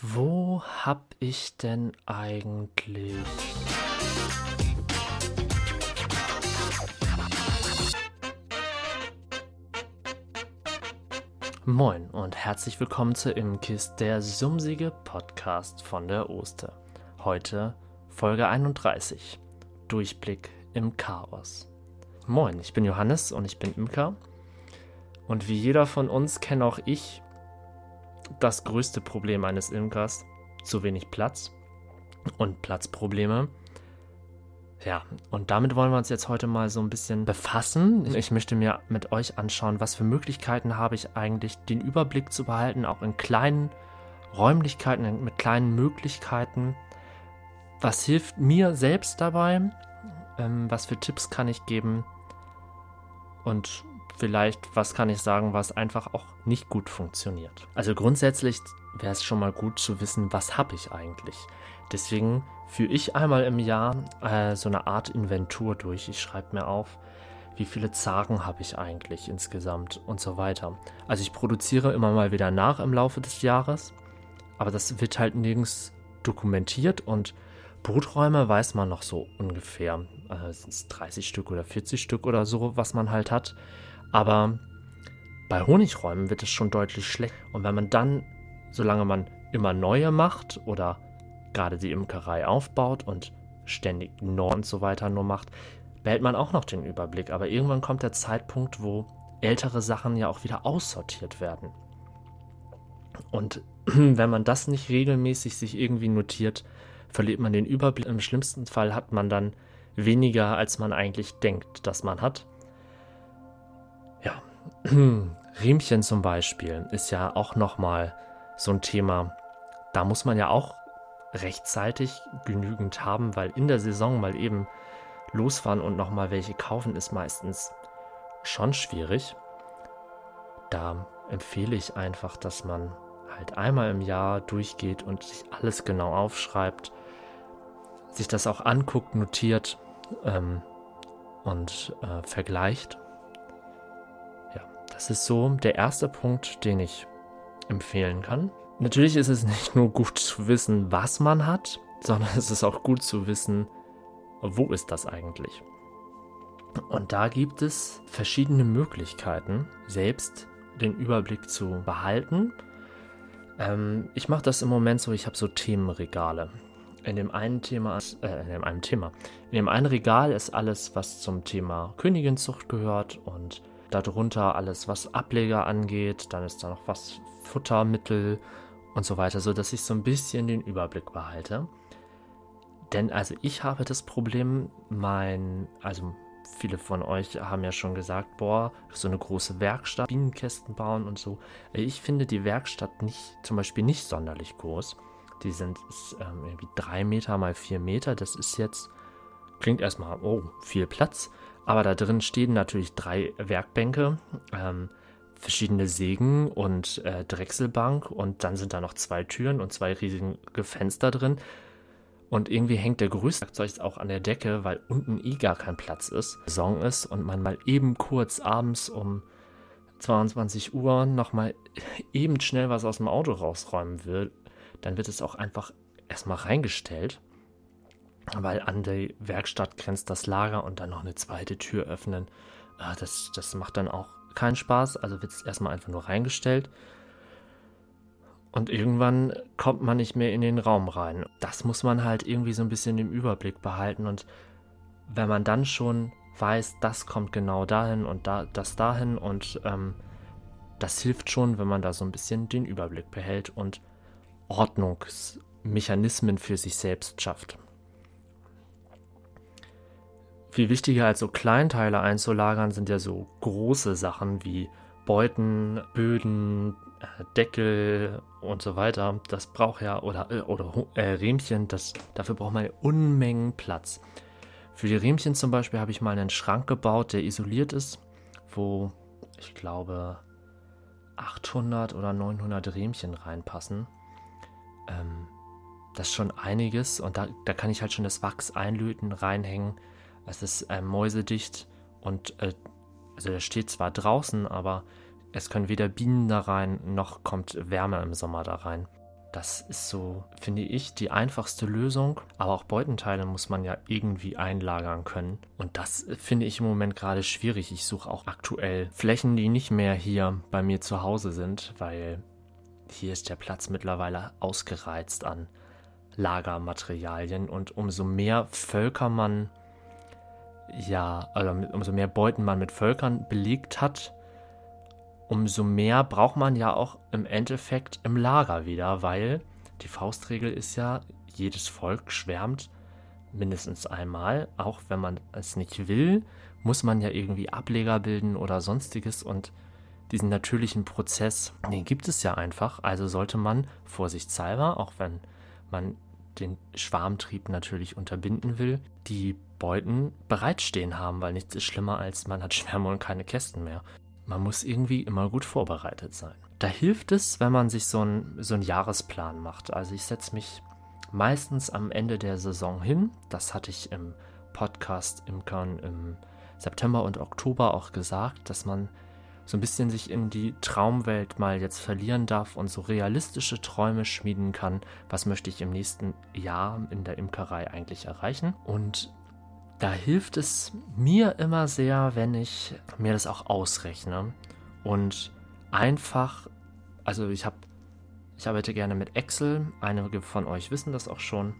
Wo hab ich denn eigentlich... Moin und herzlich willkommen zu Imkist, der sumsige Podcast von der Oster. Heute Folge 31. Durchblick im Chaos. Moin, ich bin Johannes und ich bin Imker. Und wie jeder von uns kenne auch ich das größte Problem eines Imkers. Zu wenig Platz und Platzprobleme. Ja, und damit wollen wir uns jetzt heute mal so ein bisschen befassen. Ich möchte mir mit euch anschauen, was für Möglichkeiten habe ich eigentlich, den Überblick zu behalten, auch in kleinen Räumlichkeiten, mit kleinen Möglichkeiten. Was hilft mir selbst dabei? Ähm, was für Tipps kann ich geben? Und vielleicht, was kann ich sagen, was einfach auch nicht gut funktioniert. Also grundsätzlich wäre es schon mal gut zu wissen, was habe ich eigentlich. Deswegen führe ich einmal im Jahr äh, so eine Art Inventur durch. Ich schreibe mir auf, wie viele Zagen habe ich eigentlich insgesamt und so weiter. Also ich produziere immer mal wieder nach im Laufe des Jahres, aber das wird halt nirgends dokumentiert und Bruträume weiß man noch so ungefähr. Äh, sind es 30 Stück oder 40 Stück oder so, was man halt hat. Aber bei Honigräumen wird es schon deutlich schlecht. Und wenn man dann, solange man immer neue macht oder gerade die Imkerei aufbaut und ständig neu und so weiter nur macht, behält man auch noch den Überblick. Aber irgendwann kommt der Zeitpunkt, wo ältere Sachen ja auch wieder aussortiert werden. Und wenn man das nicht regelmäßig sich irgendwie notiert, verliert man den Überblick. Im schlimmsten Fall hat man dann weniger, als man eigentlich denkt, dass man hat. Riemchen zum Beispiel ist ja auch nochmal so ein Thema. Da muss man ja auch rechtzeitig genügend haben, weil in der Saison mal eben losfahren und nochmal welche kaufen ist meistens schon schwierig. Da empfehle ich einfach, dass man halt einmal im Jahr durchgeht und sich alles genau aufschreibt, sich das auch anguckt, notiert ähm, und äh, vergleicht das ist so der erste Punkt, den ich empfehlen kann. Natürlich ist es nicht nur gut zu wissen, was man hat, sondern es ist auch gut zu wissen, wo ist das eigentlich. Und da gibt es verschiedene Möglichkeiten, selbst den Überblick zu behalten. Ähm, ich mache das im Moment so, ich habe so Themenregale. In dem einen Thema, äh, in dem einen Thema, in dem einen Regal ist alles, was zum Thema Königinzucht gehört und Darunter alles, was Ableger angeht. Dann ist da noch was Futtermittel und so weiter, sodass ich so ein bisschen den Überblick behalte. Denn also ich habe das Problem, mein, also viele von euch haben ja schon gesagt, boah, so eine große Werkstatt, Bienenkästen bauen und so. Ich finde die Werkstatt nicht, zum Beispiel nicht sonderlich groß. Die sind ähm, irgendwie drei Meter mal vier Meter. Das ist jetzt, klingt erstmal, oh, viel Platz. Aber da drin stehen natürlich drei Werkbänke, ähm, verschiedene Sägen und äh, Drechselbank und dann sind da noch zwei Türen und zwei riesige Fenster drin. Und irgendwie hängt der größte Werkzeug auch an der Decke, weil unten eh gar kein Platz ist, Saison ist und man mal eben kurz abends um 22 Uhr nochmal eben schnell was aus dem Auto rausräumen will, dann wird es auch einfach erstmal reingestellt weil an die Werkstatt grenzt das Lager und dann noch eine zweite Tür öffnen. Ah, das, das macht dann auch keinen Spaß. Also wird es erstmal einfach nur reingestellt. Und irgendwann kommt man nicht mehr in den Raum rein. Das muss man halt irgendwie so ein bisschen im Überblick behalten. Und wenn man dann schon weiß, das kommt genau dahin und da, das dahin und ähm, das hilft schon, wenn man da so ein bisschen den Überblick behält und Ordnungsmechanismen für sich selbst schafft. Viel wichtiger als so Kleinteile einzulagern sind ja so große Sachen wie Beuten, Böden, äh, Deckel und so weiter. Das braucht ja, oder, äh, oder äh, Riemchen, das, dafür braucht man Unmengen Platz. Für die Riemchen zum Beispiel habe ich mal einen Schrank gebaut, der isoliert ist, wo ich glaube 800 oder 900 Riemchen reinpassen. Ähm, das ist schon einiges und da, da kann ich halt schon das Wachs einlöten, reinhängen es ist äh, mäusedicht und äh, also der steht zwar draußen, aber es können weder Bienen da rein, noch kommt Wärme im Sommer da rein. Das ist so, finde ich, die einfachste Lösung. Aber auch Beutenteile muss man ja irgendwie einlagern können. Und das finde ich im Moment gerade schwierig. Ich suche auch aktuell Flächen, die nicht mehr hier bei mir zu Hause sind, weil hier ist der Platz mittlerweile ausgereizt an Lagermaterialien. Und umso mehr Völker man, ja, also umso mehr Beuten man mit Völkern belegt hat, umso mehr braucht man ja auch im Endeffekt im Lager wieder, weil die Faustregel ist ja, jedes Volk schwärmt mindestens einmal, auch wenn man es nicht will, muss man ja irgendwie Ableger bilden oder sonstiges. Und diesen natürlichen Prozess, den gibt es ja einfach, also sollte man vorsichtshalber, auch wenn man den Schwarmtrieb natürlich unterbinden will, die Beuten bereitstehen haben, weil nichts ist schlimmer als man hat Schwärme und keine Kästen mehr man muss irgendwie immer gut vorbereitet sein. Da hilft es, wenn man sich so, ein, so einen Jahresplan macht. Also ich setze mich meistens am Ende der Saison hin. Das hatte ich im Podcast Imkern im September und Oktober auch gesagt, dass man so ein bisschen sich in die Traumwelt mal jetzt verlieren darf und so realistische Träume schmieden kann. Was möchte ich im nächsten Jahr in der Imkerei eigentlich erreichen? Und da hilft es mir immer sehr, wenn ich mir das auch ausrechne und einfach, also ich habe, ich arbeite gerne mit Excel, einige von euch wissen das auch schon.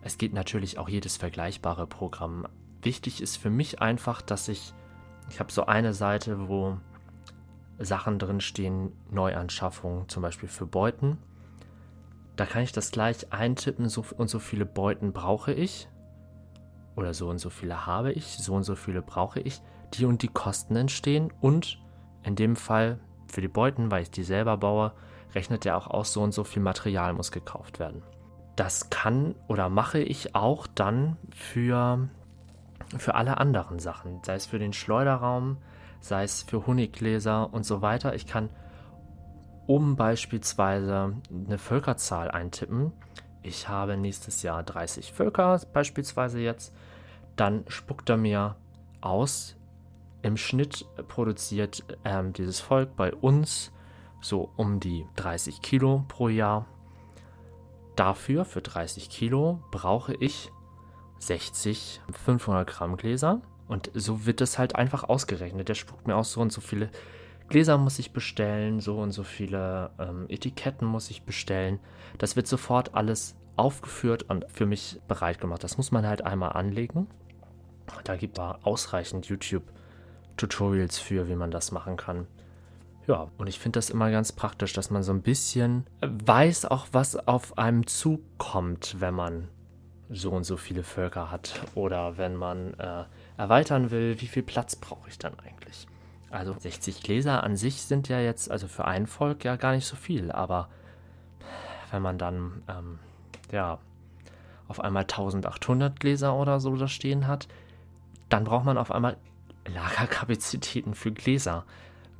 Es geht natürlich auch jedes vergleichbare Programm. Wichtig ist für mich einfach, dass ich, ich habe so eine Seite, wo Sachen drin stehen, Neuanschaffungen, zum Beispiel für Beuten. Da kann ich das gleich eintippen so, und so viele Beuten brauche ich oder so und so viele habe ich, so und so viele brauche ich, die und die Kosten entstehen und in dem Fall für die Beuten, weil ich die selber baue, rechnet er auch aus, so und so viel Material muss gekauft werden. Das kann oder mache ich auch dann für, für alle anderen Sachen, sei es für den Schleuderraum, sei es für Honiggläser und so weiter. Ich kann oben beispielsweise eine Völkerzahl eintippen. Ich habe nächstes Jahr 30 Völker beispielsweise jetzt dann spuckt er mir aus. Im Schnitt produziert ähm, dieses Volk bei uns so um die 30 Kilo pro Jahr. Dafür, für 30 Kilo, brauche ich 60 500 Gramm Gläser. Und so wird es halt einfach ausgerechnet. Der spuckt mir aus, so und so viele Gläser muss ich bestellen, so und so viele ähm, Etiketten muss ich bestellen. Das wird sofort alles aufgeführt und für mich bereit gemacht. Das muss man halt einmal anlegen. Da gibt es ausreichend YouTube-Tutorials für, wie man das machen kann. Ja, und ich finde das immer ganz praktisch, dass man so ein bisschen weiß auch, was auf einem zukommt, wenn man so und so viele Völker hat oder wenn man äh, erweitern will, wie viel Platz brauche ich dann eigentlich. Also 60 Gläser an sich sind ja jetzt, also für ein Volk ja gar nicht so viel, aber wenn man dann, ähm, ja, auf einmal 1800 Gläser oder so da stehen hat, dann braucht man auf einmal Lagerkapazitäten für Gläser.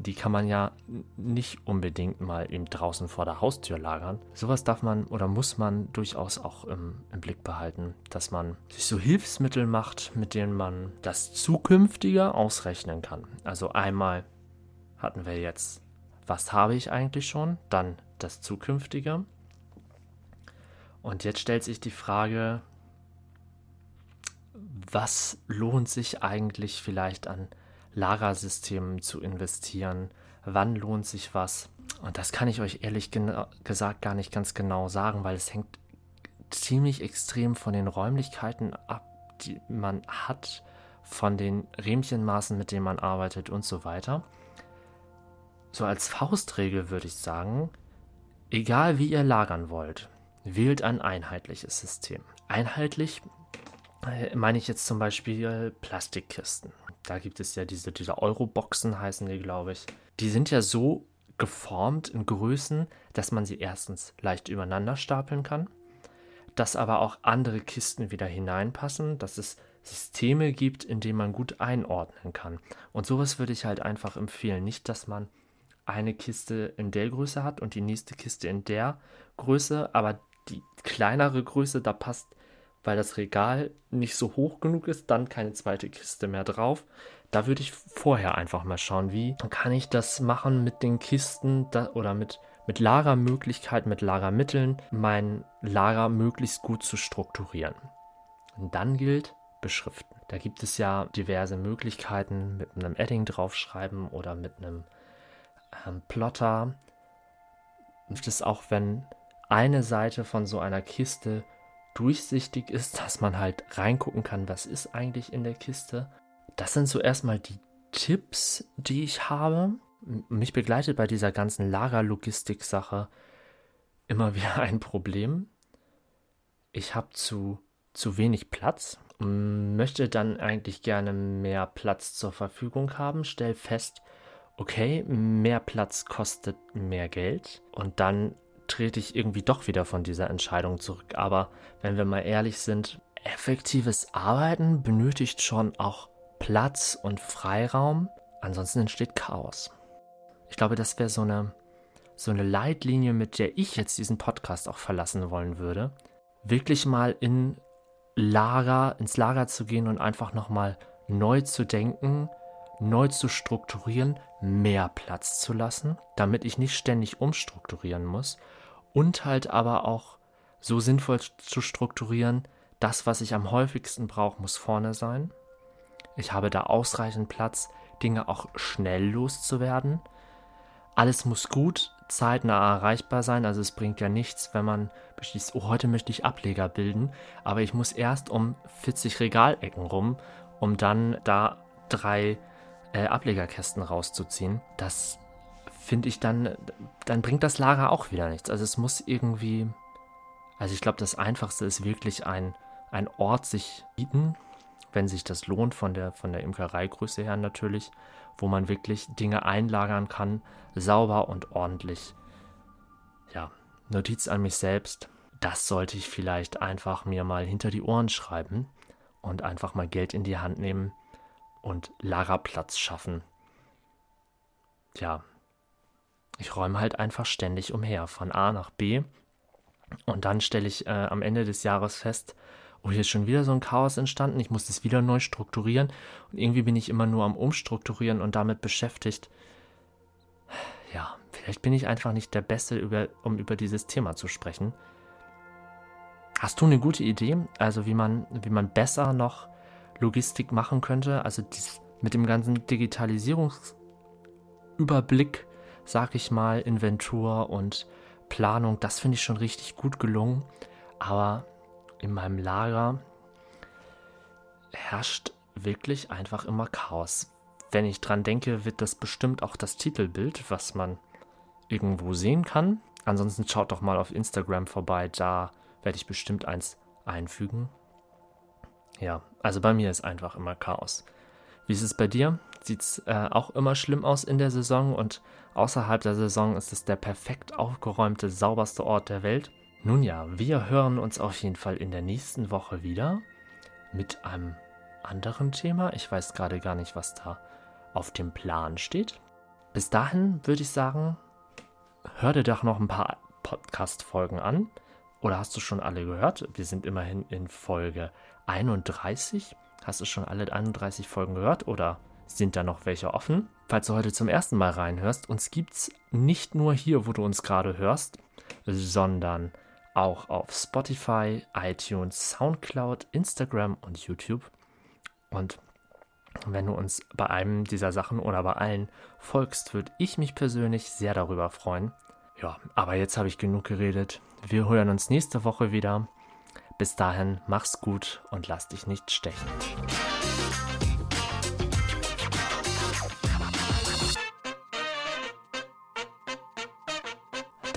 Die kann man ja nicht unbedingt mal eben draußen vor der Haustür lagern. Sowas darf man oder muss man durchaus auch im, im Blick behalten, dass man sich so Hilfsmittel macht, mit denen man das Zukünftige ausrechnen kann. Also einmal hatten wir jetzt, was habe ich eigentlich schon, dann das Zukünftige. Und jetzt stellt sich die Frage, was lohnt sich eigentlich vielleicht an Lagersystemen zu investieren? Wann lohnt sich was? Und das kann ich euch ehrlich gesagt gar nicht ganz genau sagen, weil es hängt ziemlich extrem von den Räumlichkeiten ab, die man hat, von den Rähmchenmaßen, mit denen man arbeitet und so weiter. So als Faustregel würde ich sagen, egal wie ihr lagern wollt, wählt ein einheitliches System. Einheitlich äh, meine ich jetzt zum Beispiel Plastikkisten. Da gibt es ja diese, diese Euro-Boxen, heißen die, glaube ich. Die sind ja so geformt in Größen, dass man sie erstens leicht übereinander stapeln kann, dass aber auch andere Kisten wieder hineinpassen, dass es Systeme gibt, in denen man gut einordnen kann. Und sowas würde ich halt einfach empfehlen. Nicht, dass man eine Kiste in der Größe hat und die nächste Kiste in der Größe, aber die kleinere Größe, da passt weil das Regal nicht so hoch genug ist, dann keine zweite Kiste mehr drauf. Da würde ich vorher einfach mal schauen, wie kann ich das machen mit den Kisten da, oder mit, mit Lagermöglichkeiten, mit Lagermitteln mein Lager möglichst gut zu strukturieren. Und dann gilt beschriften. Da gibt es ja diverse Möglichkeiten mit einem Edding draufschreiben oder mit einem ähm, Plotter. Das ist auch, wenn eine Seite von so einer Kiste durchsichtig ist, dass man halt reingucken kann, was ist eigentlich in der Kiste. Das sind so erstmal die Tipps, die ich habe. Mich begleitet bei dieser ganzen Lagerlogistik-Sache immer wieder ein Problem. Ich habe zu, zu wenig Platz, möchte dann eigentlich gerne mehr Platz zur Verfügung haben, stell fest, okay, mehr Platz kostet mehr Geld und dann trete ich irgendwie doch wieder von dieser Entscheidung zurück. Aber wenn wir mal ehrlich sind, effektives Arbeiten benötigt schon auch Platz und Freiraum, ansonsten entsteht Chaos. Ich glaube, das wäre so eine, so eine Leitlinie, mit der ich jetzt diesen Podcast auch verlassen wollen würde. Wirklich mal in Lager, ins Lager zu gehen und einfach nochmal neu zu denken, neu zu strukturieren, mehr Platz zu lassen, damit ich nicht ständig umstrukturieren muss und halt aber auch so sinnvoll zu strukturieren, das, was ich am häufigsten brauche, muss vorne sein. Ich habe da ausreichend Platz, Dinge auch schnell loszuwerden. Alles muss gut, zeitnah erreichbar sein. Also es bringt ja nichts, wenn man beschließt, oh, heute möchte ich Ableger bilden, aber ich muss erst um 40 Regalecken rum, um dann da drei äh, Ablegerkästen rauszuziehen. Das finde ich dann, dann bringt das Lager auch wieder nichts. Also es muss irgendwie, also ich glaube, das Einfachste ist wirklich ein, ein Ort sich bieten, wenn sich das lohnt von der, von der Imkereigröße her natürlich, wo man wirklich Dinge einlagern kann, sauber und ordentlich. Ja, Notiz an mich selbst, das sollte ich vielleicht einfach mir mal hinter die Ohren schreiben und einfach mal Geld in die Hand nehmen und Lagerplatz schaffen. Ja, ich räume halt einfach ständig umher, von A nach B. Und dann stelle ich äh, am Ende des Jahres fest, oh, hier ist schon wieder so ein Chaos entstanden, ich muss das wieder neu strukturieren. Und irgendwie bin ich immer nur am Umstrukturieren und damit beschäftigt. Ja, vielleicht bin ich einfach nicht der Beste, über, um über dieses Thema zu sprechen. Hast du eine gute Idee, also wie man, wie man besser noch Logistik machen könnte? Also dies, mit dem ganzen Digitalisierungsüberblick sag ich mal, Inventur und Planung, das finde ich schon richtig gut gelungen. Aber in meinem Lager herrscht wirklich einfach immer Chaos. Wenn ich dran denke, wird das bestimmt auch das Titelbild, was man irgendwo sehen kann. Ansonsten schaut doch mal auf Instagram vorbei, da werde ich bestimmt eins einfügen. Ja, also bei mir ist einfach immer Chaos. Wie ist es bei dir? Sieht es äh, auch immer schlimm aus in der Saison und außerhalb der Saison ist es der perfekt aufgeräumte, sauberste Ort der Welt? Nun ja, wir hören uns auf jeden Fall in der nächsten Woche wieder mit einem anderen Thema. Ich weiß gerade gar nicht, was da auf dem Plan steht. Bis dahin würde ich sagen, hör dir doch noch ein paar Podcast-Folgen an. Oder hast du schon alle gehört? Wir sind immerhin in Folge 31. Hast du schon alle 31 Folgen gehört oder sind da noch welche offen? Falls du heute zum ersten Mal reinhörst, uns gibt's nicht nur hier, wo du uns gerade hörst, sondern auch auf Spotify, iTunes, Soundcloud, Instagram und YouTube. Und wenn du uns bei einem dieser Sachen oder bei allen folgst, würde ich mich persönlich sehr darüber freuen. Ja, aber jetzt habe ich genug geredet. Wir hören uns nächste Woche wieder. Bis dahin, mach's gut und lass dich nicht stechen.